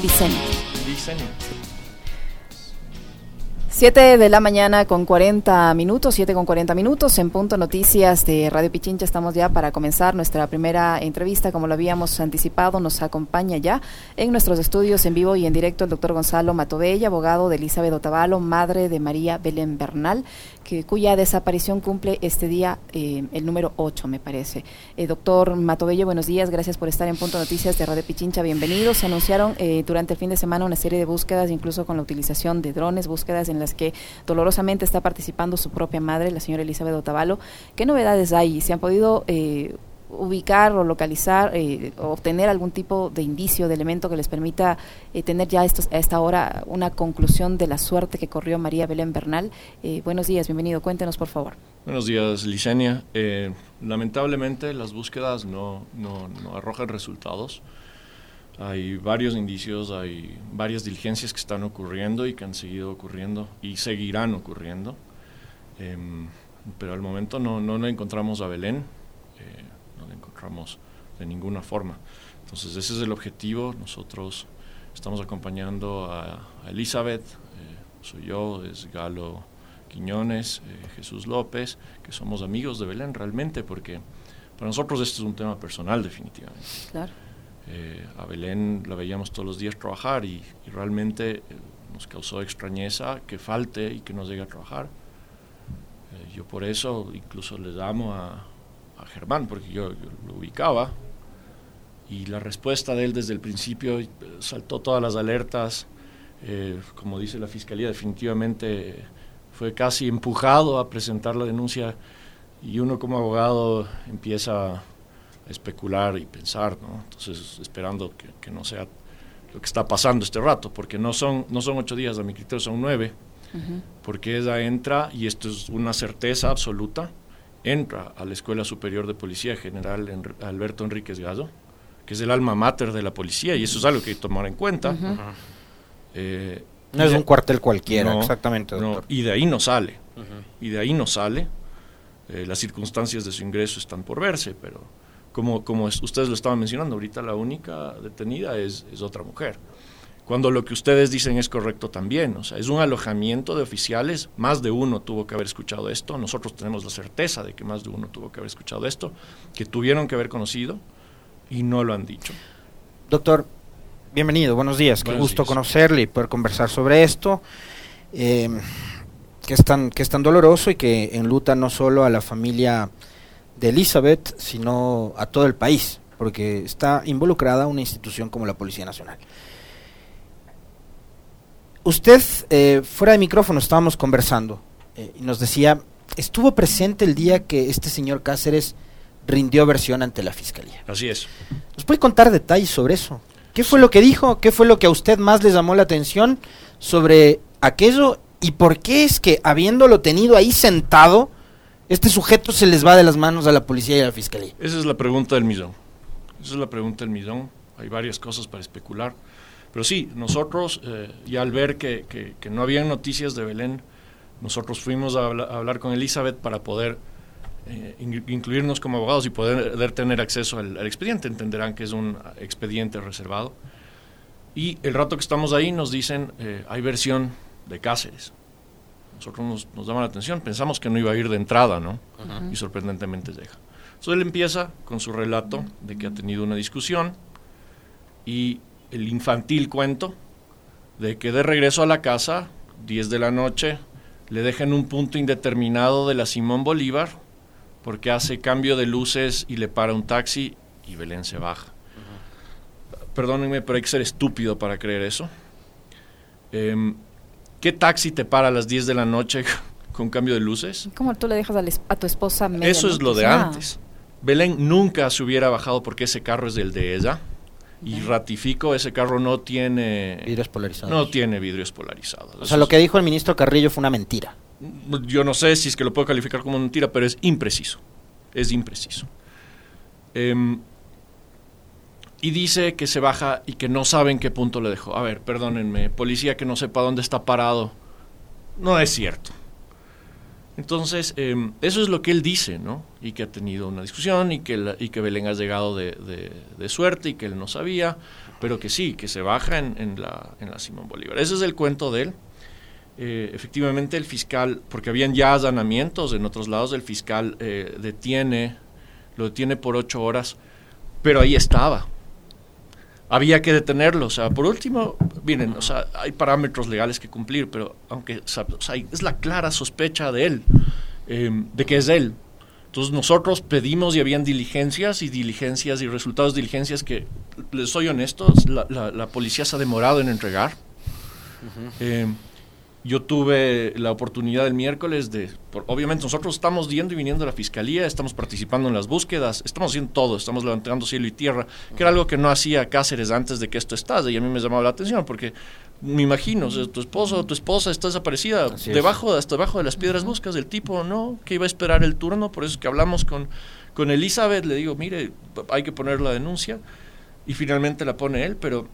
Vicente. Vicente. Siete de la mañana con 40 minutos, siete con 40 minutos, en punto noticias de Radio Pichincha. Estamos ya para comenzar nuestra primera entrevista, como lo habíamos anticipado. Nos acompaña ya en nuestros estudios en vivo y en directo el doctor Gonzalo Matobella, abogado de Elizabeth Otavalo, madre de María Belén Bernal, que, cuya desaparición cumple este día eh, el número 8, me parece. Eh, doctor Matobella, buenos días, gracias por estar en punto noticias de Radio Pichincha. Bienvenidos. Se anunciaron eh, durante el fin de semana una serie de búsquedas, incluso con la utilización de drones, búsquedas en las que dolorosamente está participando su propia madre, la señora Elizabeth Otavalo. ¿Qué novedades hay? ¿Se han podido eh, ubicar o localizar eh, obtener algún tipo de indicio, de elemento que les permita eh, tener ya estos, a esta hora una conclusión de la suerte que corrió María Belén Bernal? buenos días, bienvenido. Cuéntenos, por favor. Buenos días, Licenia. lamentablemente las búsquedas no arrojan resultados. Hay varios indicios, hay varias diligencias que están ocurriendo y que han seguido ocurriendo y seguirán ocurriendo. Em, pero al momento no, no, encontramos a Belén, eh, no la encontramos de ninguna forma. Entonces ese es el objetivo. Nosotros estamos acompañando a, Elizabeth, eh, soy yo, es Galo Quiñones, eh, Jesús López, que somos amigos de Belén realmente, porque para nosotros este es un tema personal definitivamente. Claro. Eh, a Belén la veíamos todos los días trabajar y, realmente eh, nos causó extrañeza que falte y que no llegue a trabajar. Eh, yo por eso incluso le llamo a, Germán, porque yo, lo ubicaba y la respuesta de él desde el principio saltó todas las alertas. como dice la fiscalía, definitivamente fue casi empujado a presentar la denuncia y uno como abogado empieza especular y pensar, ¿no? Entonces, esperando que, no sea lo que está pasando este rato, porque no son, no son ocho días, a mi criterio son nueve, porque ella entra, y esto es una certeza absoluta, entra a la Escuela Superior de Policía General Alberto Enríquez Gallo, que es el alma mater de la policía, y eso es algo que hay que tomar en cuenta. Eh, no es un cuartel cualquiera, exactamente. y de ahí no sale, y de ahí no sale. Eh, las circunstancias de su ingreso están por verse, pero como, como ustedes lo estaban mencionando, ahorita la única detenida es, es, otra mujer. Cuando lo que ustedes dicen es correcto también, o sea, es un alojamiento de oficiales, más de uno tuvo que haber escuchado esto, nosotros tenemos la certeza de que más de uno tuvo que haber escuchado esto, que tuvieron que haber conocido y no lo han dicho. Doctor, bienvenido, buenos días, qué gusto conocerle y poder conversar sobre esto. Eh, que es, tan, que es tan doloroso y que enluta no solo a la familia de Elizabeth, sino a todo el país, porque está involucrada una institución como la Policía Nacional. Usted, eh, fuera de micrófono, estábamos conversando eh, y nos decía, estuvo presente el día que este señor Cáceres rindió versión ante la Fiscalía. Así es. ¿Nos puede contar detalles sobre eso? ¿Qué fue lo que dijo? ¿Qué fue lo que a usted más le llamó la atención sobre aquello? ¿Y por qué es que, habiéndolo tenido ahí sentado, este sujeto se les va de las manos a la policía y a la fiscalía? Esa es la pregunta del millón. Esa es la pregunta del millón. Hay varias cosas para especular. Pero sí, nosotros, eh, ya al ver que, que, no había noticias de Belén, nosotros fuimos a, hablar con Elizabeth para poder eh, incluirnos como abogados y poder, tener acceso al, expediente. Entenderán que es un expediente reservado. Y el rato que estamos ahí nos dicen, eh, hay versión de Cáceres nosotros nos, nos llama la atención, pensamos que no iba a ir de entrada, ¿no? Y sorprendentemente llega. Entonces él empieza con su relato de que ha tenido una discusión y el infantil cuento de que de regreso a la casa, 10 de la noche, le dejan un punto indeterminado de la Simón Bolívar porque hace cambio de luces y le para un taxi y Belén se baja. Perdónenme, pero hay que ser estúpido para creer eso. Eh, ¿Qué taxi te para a las 10 de la noche con cambio de luces? ¿Cómo tú le dejas a, tu esposa Eso es lo de antes. Belén nunca se hubiera bajado porque ese carro es del de ella. Y ratifico, ese carro no tiene... Vidrios polarizados. No tiene vidrios polarizados. O sea, lo que dijo el ministro Carrillo fue una mentira. Yo no sé si es que lo puedo calificar como mentira, pero es impreciso. Es impreciso. Eh, y dice que se baja y que no sabe en qué punto le dejó. A ver, perdónenme, policía que no sepa dónde está parado. No es cierto. Entonces, em, eso es lo que él dice, ¿no? Y que ha tenido una discusión y que, y que Belén ha llegado de, suerte y que él no sabía, pero que sí, que se baja en, la, en la Simón Bolívar. Ese es el cuento de él. Eh, efectivamente, el fiscal, porque habían ya allanamientos en otros lados, el fiscal eh, detiene, lo detiene por ocho horas, pero ahí estaba. Había que detenerlo, o sea, por último, miren, o sea, hay parámetros legales que cumplir, pero aunque, o sea, es la clara sospecha de él, em, de que es él. Entonces nosotros pedimos y habían diligencias y diligencias y resultados de diligencias que, les soy honesto, la, policía se ha demorado en entregar. Yo tuve la oportunidad el miércoles de, obviamente nosotros estamos yendo y viniendo a la fiscalía, estamos participando en las búsquedas, estamos haciendo todo, estamos levantando cielo y tierra, que era algo que no hacía Cáceres antes de que esto estase y a mí me llamaba la atención porque me imagino, tu esposo o tu esposa está desaparecida, debajo, hasta debajo de las piedras buscas, el tipo no, que iba a esperar el turno, por eso es que hablamos con, con Elizabeth, le digo, mire, hay que poner la denuncia y finalmente la pone él, pero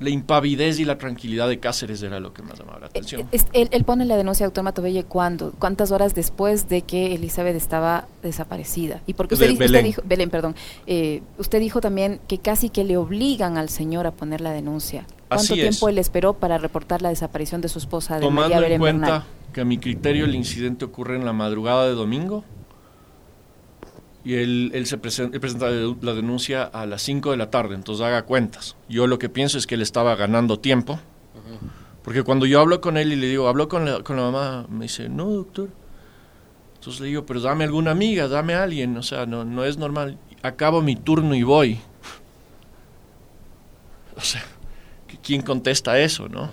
la impavidez y la tranquilidad de Cáceres era lo que más llamaba la eh, atención. Él, pone la denuncia, doctor Matovelle, ¿cuándo? ¿Cuántas horas después de que Elizabeth estaba desaparecida? Y porque usted, Belén. dijo, Belén, perdón, eh, usted dijo también que casi que le obligan al señor a poner la denuncia. ¿Cuánto tiempo él esperó para reportar la desaparición de su esposa de Tomando María en cuenta que a mi criterio el incidente ocurre en la madrugada de domingo, y él, se presenta, la denuncia a las 5 de la tarde, entonces haga cuentas. Yo lo que pienso es que él estaba ganando tiempo, porque cuando yo hablo con él y le digo, hablo con la, con la mamá, me dice, no, doctor. Entonces le digo, pero dame alguna amiga, dame a alguien, o sea, no, no es normal. Acabo mi turno y voy. O sea, ¿quién contesta eso, no?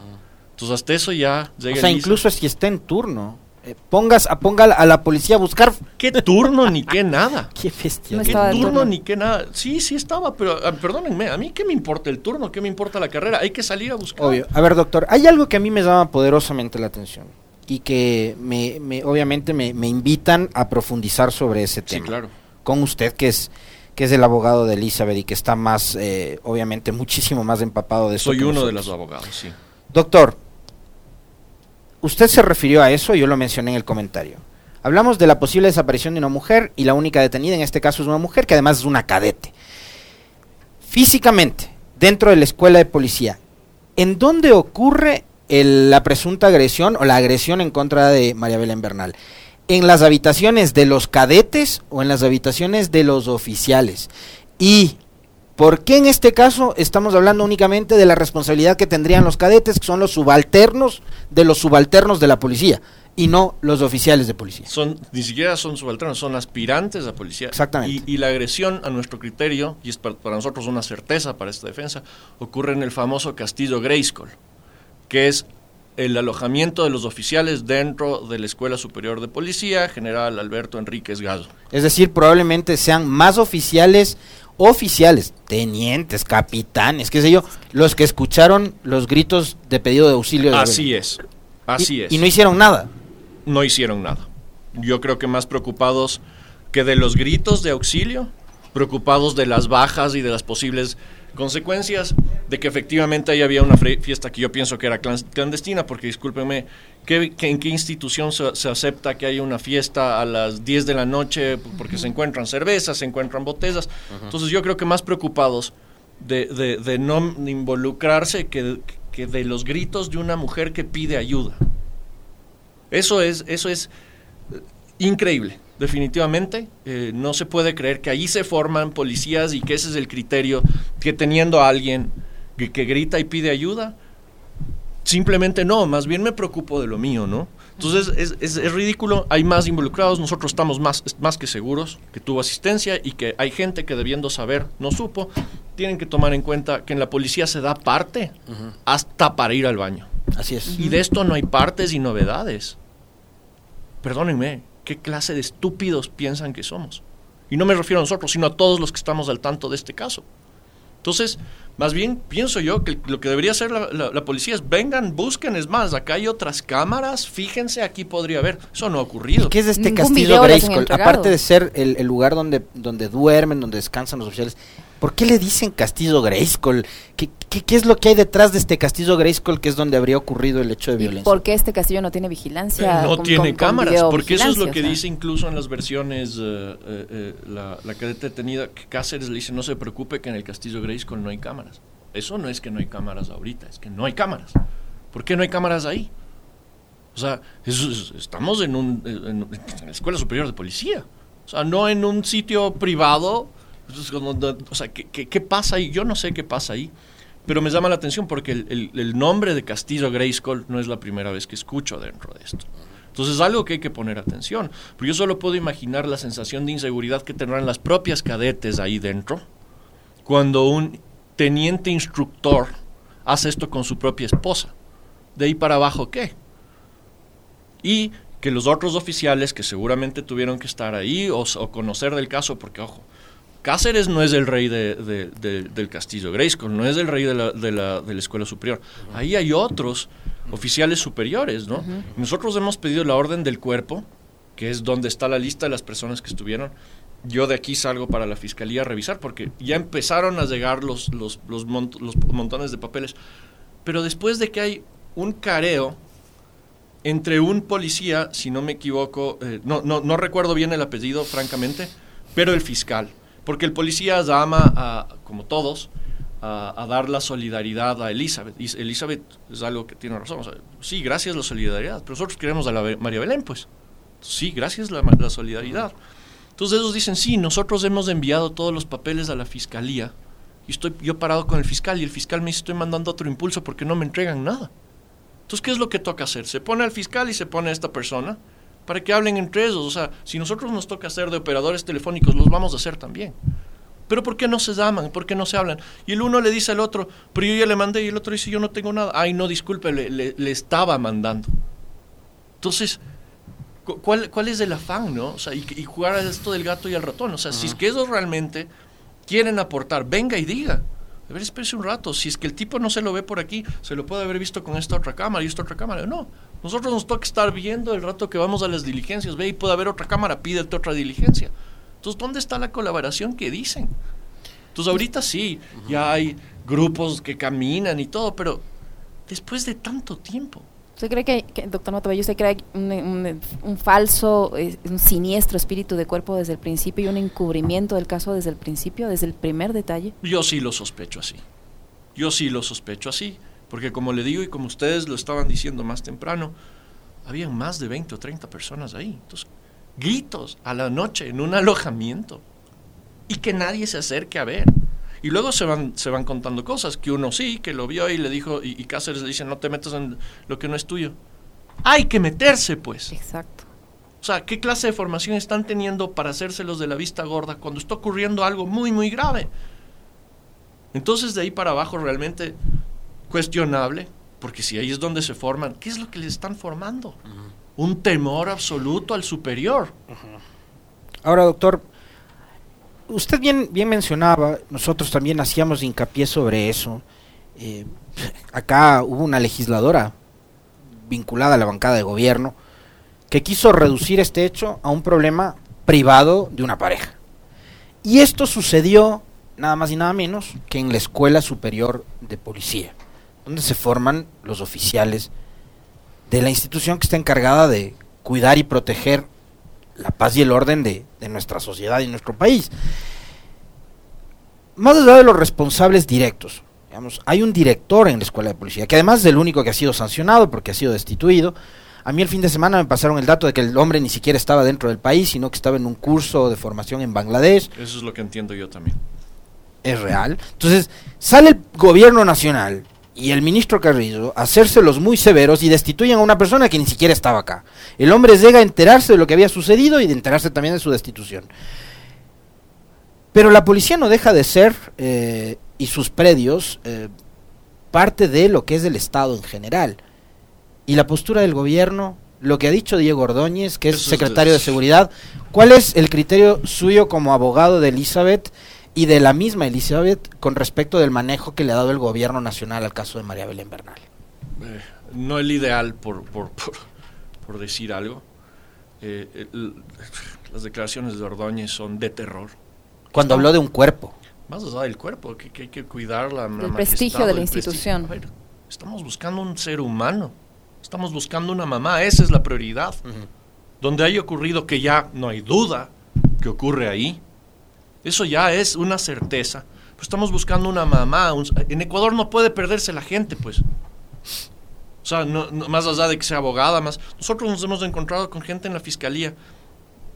Entonces hasta eso ya llega O sea, incluso si está en turno. Eh, pongas a ponga a la policía a buscar. Qué turno ni qué nada. Qué bestia. Qué turno, ni qué nada. Sí sí estaba pero ah, perdónenme a mí qué me importa el turno qué me importa la carrera. Hay que salir a buscar. Obvio. A ver doctor hay algo que a mí me llama poderosamente la atención y que me, obviamente me, invitan a profundizar sobre ese tema sí, claro. con usted que es que es el abogado de Elizabeth y que está más eh, obviamente muchísimo más empapado de eso soy uno de los abogados sí. Doctor usted se refirió a eso, yo lo mencioné en el comentario. Hablamos de la posible desaparición de una mujer y la única detenida en este caso es una mujer que además es una cadete. Físicamente, dentro de la escuela de policía, ¿en dónde ocurre la presunta agresión o la agresión en contra de María Belén Bernal? ¿En las habitaciones de los cadetes o en las habitaciones de los oficiales? Y ¿Por qué en este caso estamos hablando únicamente de la responsabilidad que tendrían los cadetes, que son los subalternos de los subalternos de la policía, y no los oficiales de policía? Son, ni siquiera son subalternos, son aspirantes a policía. Exactamente. Y, la agresión, a nuestro criterio, y es para, nosotros una certeza para esta defensa, ocurre en el famoso castillo Grayskull, que es el alojamiento de los oficiales dentro de la Escuela Superior de Policía, General Alberto Enríquez Gazo. Es decir, probablemente sean más oficiales oficiales, tenientes, capitanes, qué sé yo, los que escucharon los gritos de pedido de auxilio. De así es, así es. Y no hicieron nada. No hicieron nada. Yo creo que más preocupados que de los gritos de auxilio, preocupados de las bajas y de las posibles consecuencias de que efectivamente ahí había una fiesta que yo pienso que era clandestina, porque discúlpenme, ¿qué, ¿en qué institución se, acepta que haya una fiesta a las 10 de la noche porque se encuentran cervezas, se encuentran botellas? Entonces yo creo que más preocupados de, de, no involucrarse que, que de los gritos de una mujer que pide ayuda. Eso es, eso es eh, increíble definitivamente. Eh, no se puede creer que ahí se forman policías y que ese es el criterio, que teniendo a alguien que, grita y pide ayuda, simplemente no, más bien me preocupo de lo mío, ¿no? Entonces es, es, ridículo, hay más involucrados, nosotros estamos más, más que seguros que tuvo asistencia y que hay gente que debiendo saber no supo, tienen que tomar en cuenta que en la policía se da parte hasta para ir al baño. Así es. Y de esto no hay partes y novedades. Perdónenme, qué clase de estúpidos piensan que somos. Y no me refiero a nosotros, sino a todos los que estamos al tanto de este caso. Entonces, más bien pienso yo que lo que debería hacer la, policía es vengan, busquen, es más, acá hay otras cámaras, fíjense, aquí podría haber. Eso no ha ocurrido. ¿Qué es este castillo Grayskull? Aparte de ser el, lugar donde, donde duermen, donde descansan los oficiales, ¿Por qué le dicen Castillo Grayskull? ¿Qué, qué, es lo que hay detrás de este Castillo Grayskull que es donde habría ocurrido el hecho de violencia? ¿Por qué este castillo no tiene vigilancia? no tiene cámaras, porque eso es lo que dice incluso en las versiones eh, eh, eh, la, la cadeta detenida, que Cáceres le dice no se preocupe que en el Castillo Grayskull no hay cámaras. Eso no es que no hay cámaras ahorita, es que no hay cámaras. ¿Por qué no hay cámaras ahí? O sea, estamos en, un, en, la Escuela Superior de Policía. O sea, no en un sitio privado. O sea, ¿qué, pasa ahí? Yo no sé qué pasa ahí. Pero me llama la atención porque el, nombre de Castillo Grayskull no es la primera vez que escucho dentro de esto. Entonces es algo que hay que poner atención. Porque yo solo puedo imaginar la sensación de inseguridad que tendrán las propias cadetes ahí dentro cuando un teniente instructor hace esto con su propia esposa. De ahí para abajo, ¿qué? y que los otros oficiales que seguramente tuvieron que estar ahí o, conocer del caso, porque ojo, Cáceres no es el rey de, del castillo Grayskull, no es el rey de la, de la, escuela superior. Ahí hay otros oficiales superiores, ¿no? Nosotros hemos pedido la orden del cuerpo, que es donde está la lista de las personas que estuvieron. Yo de aquí salgo para la fiscalía a revisar, porque ya empezaron a llegar los, los, los montones de papeles. Pero después de que hay un careo entre un policía, si no me equivoco, eh, no, no, no recuerdo bien el apellido, francamente, pero el fiscal. Porque el policía llama, a, como todos, a, dar la solidaridad a Elizabeth. Elizabeth es algo que tiene razón. sí, gracias la solidaridad, pero nosotros queremos a la María Belén, pues. Sí, gracias la, la solidaridad. Entonces ellos dicen, sí, nosotros hemos enviado todos los papeles a la fiscalía y estoy yo parado con el fiscal y el fiscal me dice, estoy mandando otro impulso porque no me entregan nada. Entonces, ¿qué es lo que toca hacer? Se pone al fiscal y se pone a esta persona para que hablen entre ellos. O sea, si nosotros nos toca hacer de operadores telefónicos, los vamos a hacer también. Pero ¿por qué no se llaman? ¿Por qué no se hablan? Y el uno le dice al otro, pero yo ya le mandé y el otro dice, yo no tengo nada. Ay, no, disculpe, le, estaba mandando. Entonces, ¿cuál, ¿cuál, es el afán, no? O sea, y, jugar a esto del gato y el ratón. O sea, si es que ellos realmente quieren aportar, venga y diga. A ver, espérese un rato. Si es que el tipo no se lo ve por aquí, se lo puede haber visto con esta otra cámara y esta otra cámara. No. Nosotros nos toca estar viendo el rato que vamos a las diligencias. Ve y puede haber otra cámara, pídete otra diligencia. Entonces, ¿dónde está la colaboración que dicen? Entonces, ahorita sí, ya hay grupos que caminan y todo, pero después de tanto tiempo. ¿Usted cree que, doctor Motovello, usted cree un, un, falso, un siniestro espíritu de cuerpo desde el principio y un encubrimiento del caso desde el principio, desde el primer detalle? Yo sí lo sospecho así. Yo sí lo sospecho así. Porque como le digo y como ustedes lo estaban diciendo más temprano, habían más de 20 o 30 personas ahí. Entonces, gritos a la noche en un alojamiento y que nadie se acerque a ver. Y luego se van, se van contando cosas, que uno sí, que lo vio y le dijo, y, Cáceres le dice, no te metas en lo que no es tuyo. Hay que meterse, pues. Exacto. O sea, ¿qué clase de formación están teniendo para hacérselos de la vista gorda cuando está ocurriendo algo muy, muy grave? Entonces, de ahí para abajo, realmente cuestionable, porque si ahí es donde se forman, ¿qué es lo que les están formando? Un temor absoluto al superior. Ahora, doctor, usted bien, bien mencionaba, nosotros también hacíamos hincapié sobre eso. Eh, acá hubo una legisladora vinculada a la bancada de gobierno que quiso reducir este hecho a un problema privado de una pareja. Y esto sucedió nada más y nada menos que en la Escuela Superior de Policía, donde se forman los oficiales de la institución que está encargada de cuidar y proteger la paz y el orden de, nuestra sociedad y nuestro país. Más allá de los responsables directos, digamos, hay un director en la escuela de policía, que además es el único que ha sido sancionado porque ha sido destituido. A mí el fin de semana me pasaron el dato de que el hombre ni siquiera estaba dentro del país, sino que estaba en un curso de formación en Bangladesh. Eso es lo que entiendo yo también. Es real. Entonces, sale el gobierno nacional y el ministro Carrillo hacérselos muy severos y destituyen a una persona que ni siquiera estaba acá. El hombre llega a enterarse de lo que había sucedido y de enterarse también de su destitución. Pero la policía no deja de ser, eh, y sus predios, eh, parte de lo que es el Estado en general. Y la postura del gobierno, lo que ha dicho Diego Ordóñez, que es secretario de Seguridad, ¿cuál es el criterio suyo como abogado de Elizabeth? Y de la misma Elizabeth con respecto del manejo que le ha dado el gobierno nacional al caso de María Belén Bernal. Eh, no el ideal, por, por, por, decir algo. Eh, las declaraciones de Ordóñez son de terror. Cuando habló de un cuerpo. más allá del cuerpo, que, hay que cuidar la, el prestigio de la institución. estamos buscando un ser humano, estamos buscando una mamá, esa es la prioridad. Donde haya ocurrido que ya no hay duda que ocurre ahí, eso ya es una certeza. Pues estamos buscando una mamá. en Ecuador no puede perderse la gente, pues. O sea, más allá de que sea abogada, más. Nosotros nos hemos encontrado con gente en la fiscalía.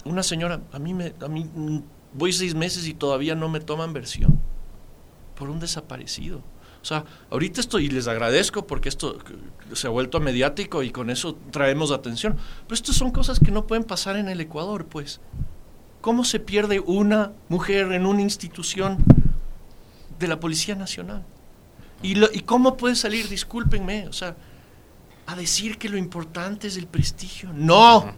Una señora, a mí me, a mí mm, voy seis meses y todavía no me toman versión por un desaparecido. O sea, ahorita estoy, y les agradezco porque esto se ha vuelto mediático y con eso traemos atención. Pero estas son cosas que no pueden pasar en el Ecuador, pues. ¿Cómo se pierde una mujer en una institución de la Policía Nacional? ¿Y, ¿Y cómo puede salir, discúlpenme, o sea, a decir que lo importante es el prestigio? No,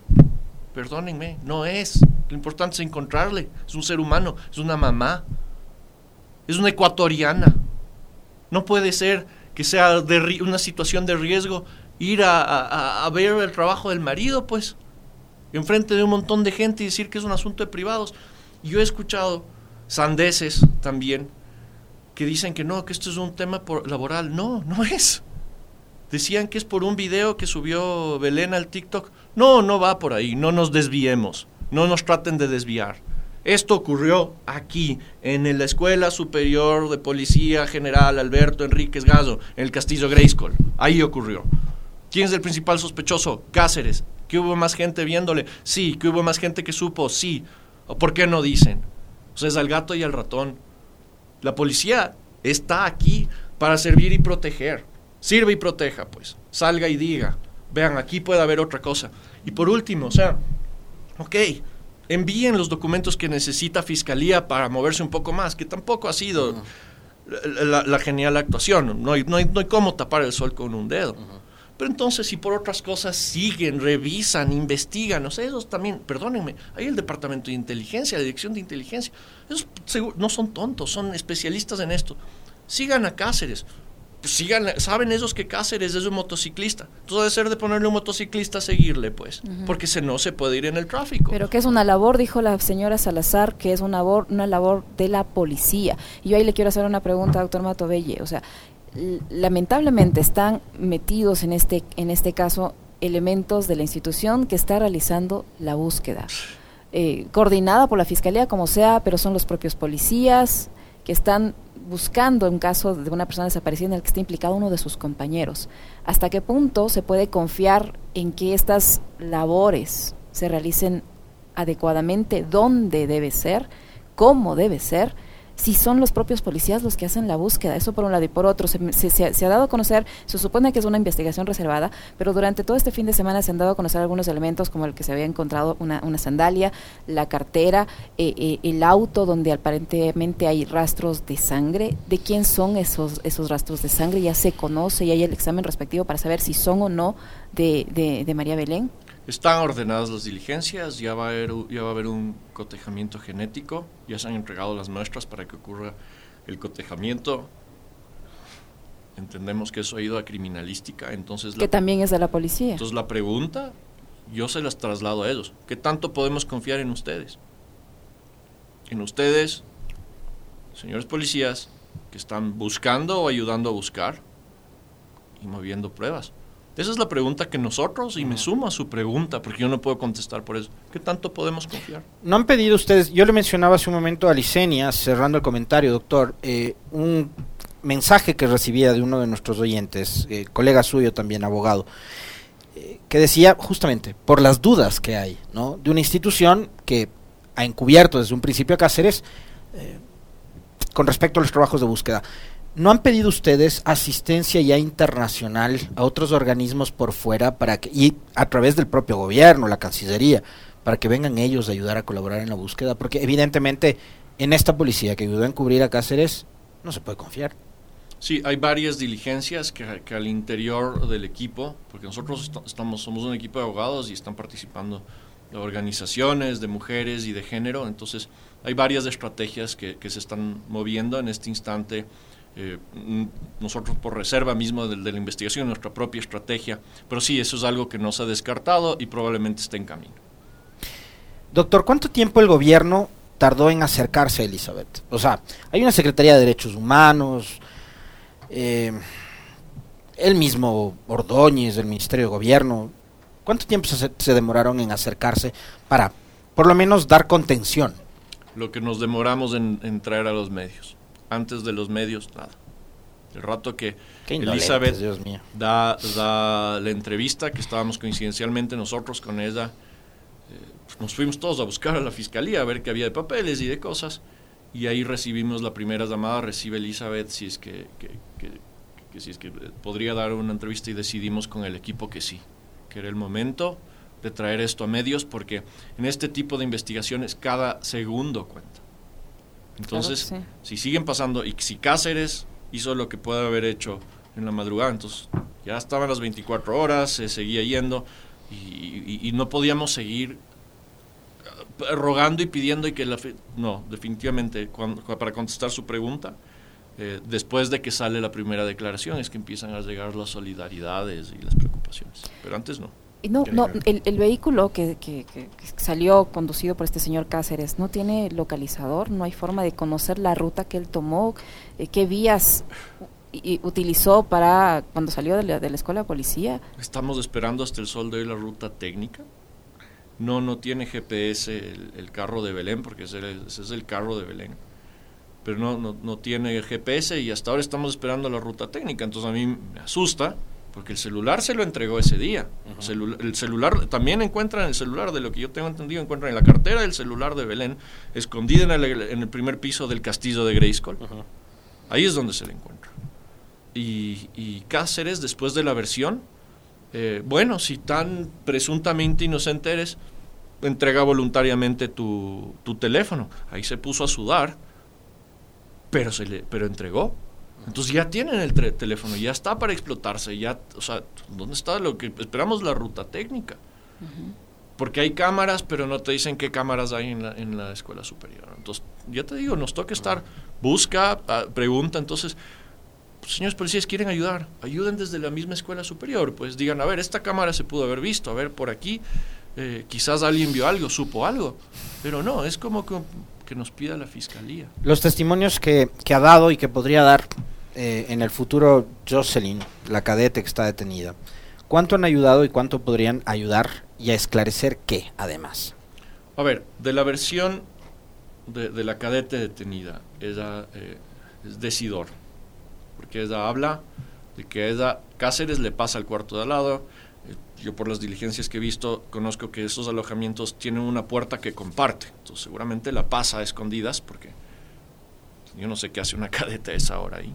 perdónenme, no es. Lo importante es encontrarle. Es un ser humano, es una mamá, es una ecuatoriana. No puede ser que sea de una situación de riesgo ir a ver el trabajo del marido, pues enfrente de un montón de gente y decir que es un asunto de privados. Yo he escuchado sandeces también que dicen que no, que esto es un tema laboral. No, no es. Decían que es por un video que subió Belén al TikTok. No, no va por ahí, no nos desviemos, no nos traten de desviar. Esto ocurrió aquí, en la Escuela Superior de Policía General Alberto Enríquez Gazo, en el Castillo Grayskull. Ahí ocurrió. ¿Quién es el principal sospechoso? Cáceres. ¿Que hubo más gente viéndole? Sí. ¿Que hubo más gente que supo? Sí. ¿O por qué no dicen? O sea, es al gato y al ratón. La policía está aquí para servir y proteger. Sirve y proteja, pues. Salga y diga. Vean, aquí puede haber otra cosa. Y por último, o sea, ok, envíen los documentos que necesita Fiscalía para moverse un poco más, que tampoco ha sido la, genial actuación. No hay, no, hay, no hay cómo tapar el sol con un dedo. Pero entonces, si por otras cosas siguen, revisan, investigan, o sea, esos también, perdónenme, hay el Departamento de Inteligencia, la Dirección de Inteligencia, esos no son tontos, son especialistas en esto. Sigan a Cáceres, pues sigan, saben esos que Cáceres es un motociclista. Entonces debe ser de ponerle un motociclista a seguirle, pues, porque se no se puede ir en el tráfico. Pero que es una labor, dijo la señora Salazar, que es una labor, una labor de la policía. Y yo ahí le quiero hacer una pregunta, doctor Matovelle. O sea, lamentablemente están metidos en este, en este caso elementos de la institución que está realizando la búsqueda. Eh, coordinada por la fiscalía como sea, pero son los propios policías que están buscando un caso de una persona desaparecida en el que está implicado uno de sus compañeros. ¿Hasta qué punto se puede confiar en que estas labores se realicen adecuadamente, dónde debe ser, cómo debe ser? Si son los propios policías los que hacen la búsqueda. Eso por un lado y por otro. Se, ha dado a conocer, se supone que es una investigación reservada, pero durante todo este fin de semana se han dado a conocer algunos elementos como el que se había encontrado una, una sandalia, la cartera, eh, eh, el auto donde aparentemente hay rastros de sangre. ¿De quién son esos, esos rastros de sangre? Ya se conoce y hay el examen respectivo para saber si son o no de, de, de María Belén. Están ordenadas las diligencias, ya va, a haber, ya va a haber un cotejamiento genético, ya se han entregado las muestras para que ocurra el cotejamiento. Entendemos que eso ha ido a criminalística, entonces... Que también es de la policía. Entonces la pregunta, yo se las traslado a ellos. ¿Qué tanto podemos confiar en ustedes? En ustedes, señores policías, que están buscando o ayudando a buscar y moviendo pruebas. Esa es la pregunta que nosotros, y me sumo a su pregunta, porque yo no puedo contestar por eso. ¿Qué tanto podemos confiar? No han pedido ustedes, yo le mencionaba hace un momento a Licenia, cerrando el comentario, doctor, eh, un mensaje que recibía de uno de nuestros oyentes, eh, colega suyo también, abogado, eh, que decía justamente, por las dudas que hay, ¿no? De una institución que ha encubierto desde un principio a Cáceres con respecto a los trabajos de búsqueda. ¿No han pedido ustedes asistencia ya internacional a otros organismos por fuera para que, y a través del propio gobierno, la Cancillería, para que vengan ellos a ayudar a colaborar en la búsqueda? Porque evidentemente en esta policía que ayudó a encubrir a Cáceres no se puede confiar. Sí, hay varias diligencias que, al interior del equipo, porque nosotros estamos, somos un equipo de abogados y están participando de organizaciones de mujeres y de género, entonces hay varias estrategias que se están moviendo en este instante eh, nosotros por reserva mismo de, la investigación, nuestra propia estrategia, pero sí, eso es algo que no se ha descartado y probablemente esté en camino. Doctor, ¿cuánto tiempo el gobierno tardó en acercarse a Elizabeth? O sea, hay una Secretaría de Derechos Humanos, eh, el mismo Ordóñez del Ministerio de Gobierno. ¿Cuánto tiempo se, se demoraron en acercarse para, por lo menos, dar contención? Lo que nos demoramos en, en traer a los medios. Antes de los medios, nada. El rato que Elizabeth Da, da la entrevista, que estábamos coincidencialmente nosotros con ella, eh, nos fuimos todos a buscar a la fiscalía a ver qué había de papeles y de cosas, y ahí recibimos la primera llamada, recibe Elizabeth si es que, que, que, si es que podría dar una entrevista y decidimos con el equipo que sí, que era el momento de traer esto a medios, porque en este tipo de investigaciones cada segundo cuenta. Entonces, si siguen pasando y si Cáceres hizo lo que puede haber hecho en la madrugada. Entonces ya estaban las 24 horas, se seguía yendo y, no podíamos seguir eh, rogando y pidiendo y que la... no, definitivamente, para contestar su pregunta, eh, después de que sale la primera declaración es que empiezan a llegar las solidaridades y las preocupaciones, pero antes no. No, no el, vehículo que, que, salió conducido por este señor Cáceres no tiene localizador, no hay forma de conocer la ruta que él tomó, eh, qué vías utilizó para cuando salió de la, de la, escuela de policía. Estamos esperando hasta el sol de hoy la ruta técnica. No, no tiene GPS el, carro de Belén, porque ese, es el carro de Belén. Pero no, no, no tiene GPS y hasta ahora estamos esperando la ruta técnica. Entonces a mí me asusta porque el celular se lo entregó ese día. el celular, también encuentran el celular, de lo que yo tengo entendido, encuentran en la cartera del celular de Belén, escondida en el, primer piso del castillo de Grayskull. Ahí es donde se le encuentra. Y, Cáceres, después de la versión, eh, bueno, si tan presuntamente inocente eres, entrega voluntariamente tu, tu teléfono. Ahí se puso a sudar, pero, se le, pero entregó. Entonces ya tienen el teléfono, ya está para explotarse, ya, o sea, ¿dónde está lo que esperamos la ruta técnica? Porque hay cámaras, pero no te dicen qué cámaras hay en la, en la escuela superior. Entonces, ya te digo, nos toca estar, busca, ah, pregunta, entonces, pues, señores policías, quieren ayudar, ayuden desde la misma escuela superior, pues digan, a ver, esta cámara se pudo haber visto, a ver, por aquí, eh, quizás alguien vio algo, supo algo, pero no, es como que, que nos pida la fiscalía. Los testimonios que, que ha dado y que podría dar eh, en el futuro Jocelyn, la cadete que está detenida, ¿cuánto han ayudado y cuánto podrían ayudar y a esclarecer qué, además? A ver, de la versión de, la cadete detenida, ella eh, es decidor, porque ella habla de que ella, Cáceres le pasa al cuarto de al lado, eh, yo por las diligencias que he visto conozco que esos alojamientos tienen una puerta que comparte, entonces seguramente la pasa a escondidas porque yo no sé qué hace una cadete a esa hora ahí.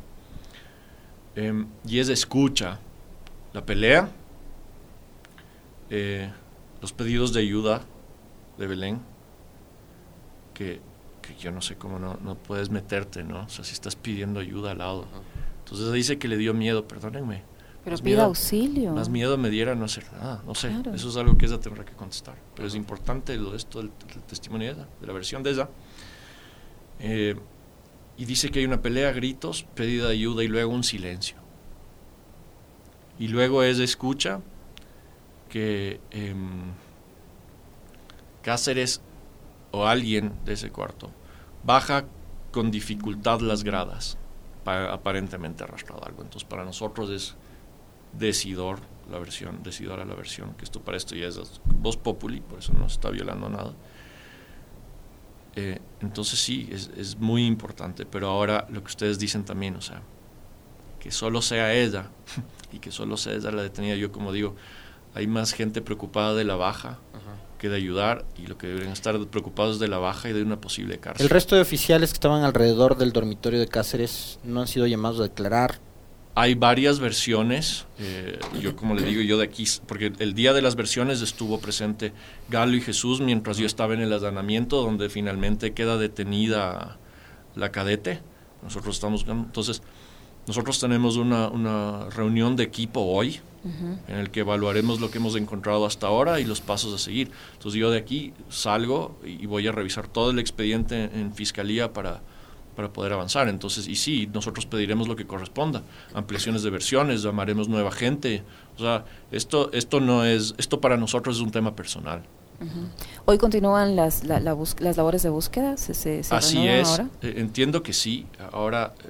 Em, y es escucha la pelea, eh, los pedidos de ayuda de Belén, que, yo no sé cómo no, no, puedes meterte, ¿no? O sea, si estás pidiendo ayuda al lado. Entonces dice que le dio miedo, perdónenme. Pero pide auxilio. Más miedo me diera no hacer nada, no sé. Eso es algo que ella tendrá que contestar. Pero es importante lo de esto, del, testimonio de ella, de la versión de ella. Eh, y dice que hay una pelea, gritos, pedida de ayuda y luego un silencio. Y luego es escucha que em, Cáceres o alguien de ese cuarto baja con dificultad las gradas, aparentemente arrastrado algo. Entonces para nosotros es decidor la versión, decidora la versión, que esto para esto ya es voz populi, por eso no está violando nada. Eh, entonces sí, es, es, muy importante, pero ahora lo que ustedes dicen también, o sea, que solo sea ella y que solo sea ella la detenida, yo como digo, hay más gente preocupada de la baja que de ayudar y lo que deberían estar preocupados es de la baja y de una posible cárcel. ¿El resto de oficiales que estaban alrededor del dormitorio de Cáceres no han sido llamados a declarar? Hay varias versiones, eh, yo como le digo, yo de aquí, porque el día de las versiones estuvo presente Galo y Jesús mientras yo estaba en el allanamiento donde finalmente queda detenida la cadete. Nosotros estamos, entonces, nosotros tenemos una, una reunión de equipo hoy en el que evaluaremos lo que hemos encontrado hasta ahora y los pasos a seguir. Entonces yo de aquí salgo y voy a revisar todo el expediente en fiscalía para para poder avanzar. Entonces, y sí, nosotros pediremos lo que corresponda, ampliaciones de versiones, llamaremos nueva gente. O sea, esto, esto no es, esto para nosotros es un tema personal. Hoy continúan las, las labores de búsqueda. ¿Se, Así es. Ahora? Eh, entiendo que sí. Ahora eh,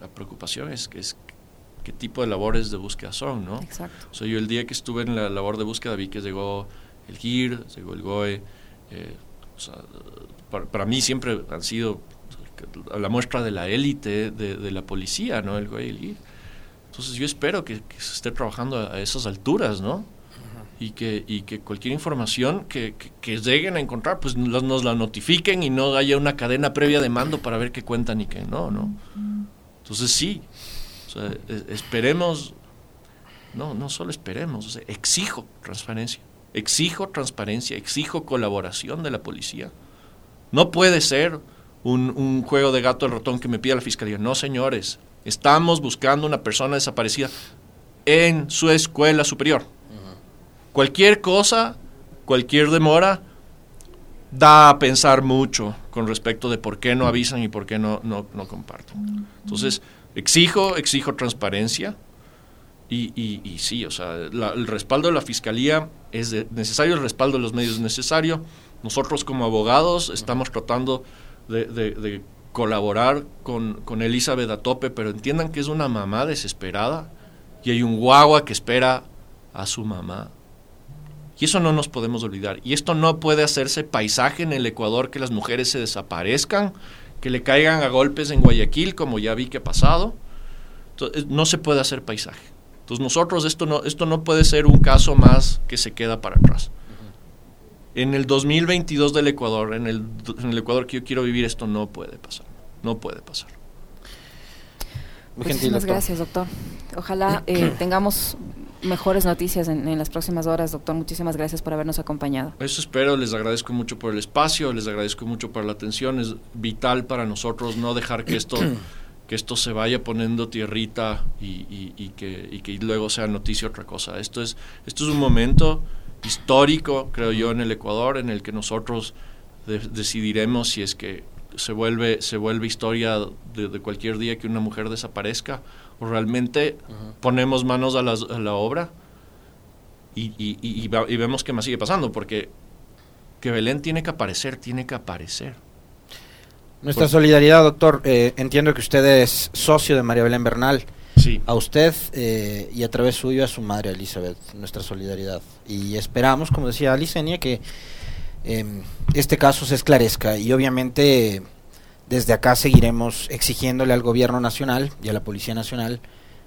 la preocupación es que es qué tipo de labores de búsqueda son, ¿no? Exacto. O sea, yo el día que estuve en la labor de búsqueda vi que llegó el GIR, llegó el GOE. Eh, o sea, para, mí siempre han sido la muestra de la élite de, la policía, ¿no? El GIR. Entonces yo espero que, se esté trabajando a, esas alturas, ¿no? y que, y que cualquier información que, que, lleguen a encontrar, pues nos, nos, la notifiquen y no haya una cadena previa de mando para ver qué cuentan y qué no, ¿no? Entonces sí, e, esperemos, no, no solo esperemos, exijo transparencia, exijo transparencia, exijo colaboración de la policía. No puede ser un, un juego de gato al ratón que me pida la fiscalía. No, señores, estamos buscando una persona desaparecida en su escuela superior. Cualquier cosa, cualquier demora, da a pensar mucho con respecto de por qué no avisan y por qué no, no, no comparten. Entonces, Exijo, exijo transparencia. Y, y, sí, o sea, el respaldo de la fiscalía es necesario, el respaldo de los medios es necesario. Nosotros como abogados estamos tratando de, colaborar con, con, Elizabeth a tope, pero entiendan que es una mamá desesperada y hay un guagua que espera a su mamá. Y eso no nos podemos olvidar. Y esto no puede hacerse paisaje en el Ecuador que las mujeres se desaparezcan que le caigan a golpes en Guayaquil, como ya vi que ha pasado. Entonces, no se puede hacer paisaje. Entonces nosotros esto no, esto no puede ser un caso más que se queda para atrás. En el 2022 del Ecuador, en el, en el Ecuador que yo quiero vivir, esto no puede pasar. No puede pasar. Muchísimas gracias, doctor. Ojalá eh, tengamos mejores noticias en, las próximas horas, doctor. Muchísimas gracias por habernos acompañado. Eso espero, les agradezco mucho por el espacio, les agradezco mucho por la atención. Es vital para nosotros no dejar que esto, que esto se vaya poniendo tierrita y, que, que, luego sea noticia otra cosa. Esto es, esto es un momento histórico, creo yo, en el Ecuador, en el que nosotros decidiremos si es que se vuelve, se vuelve historia de, cualquier día que una mujer desaparezca o realmente ponemos manos a, la obra y, y, vemos qué más sigue pasando, porque que Belén tiene que aparecer, tiene que aparecer. Nuestra solidaridad, doctor. Eh, entiendo que usted es socio de María Belén Bernal. Sí. A usted eh, y a través suyo a su madre Elizabeth, nuestra solidaridad. Y esperamos, como decía Alicenia, que em, este caso se esclarezca y obviamente desde acá seguiremos exigiéndole al gobierno nacional y a la Policía Nacional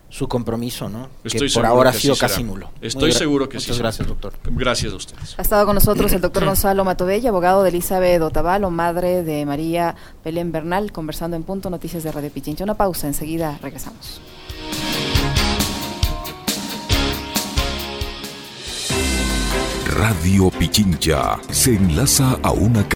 su compromiso, ¿no? que por ahora ha sido casi nulo. Estoy seguro que sí. Muchas gracias, doctor. Gracias a ustedes. Ha estado con nosotros el doctor Gonzalo Matobella, abogado de Elizabeth Otavalo, madre de María Belén Bernal, conversando en Punto Noticias de Radio Pichincha. Una pausa, enseguida regresamos. Radio Pichincha se enlaza a una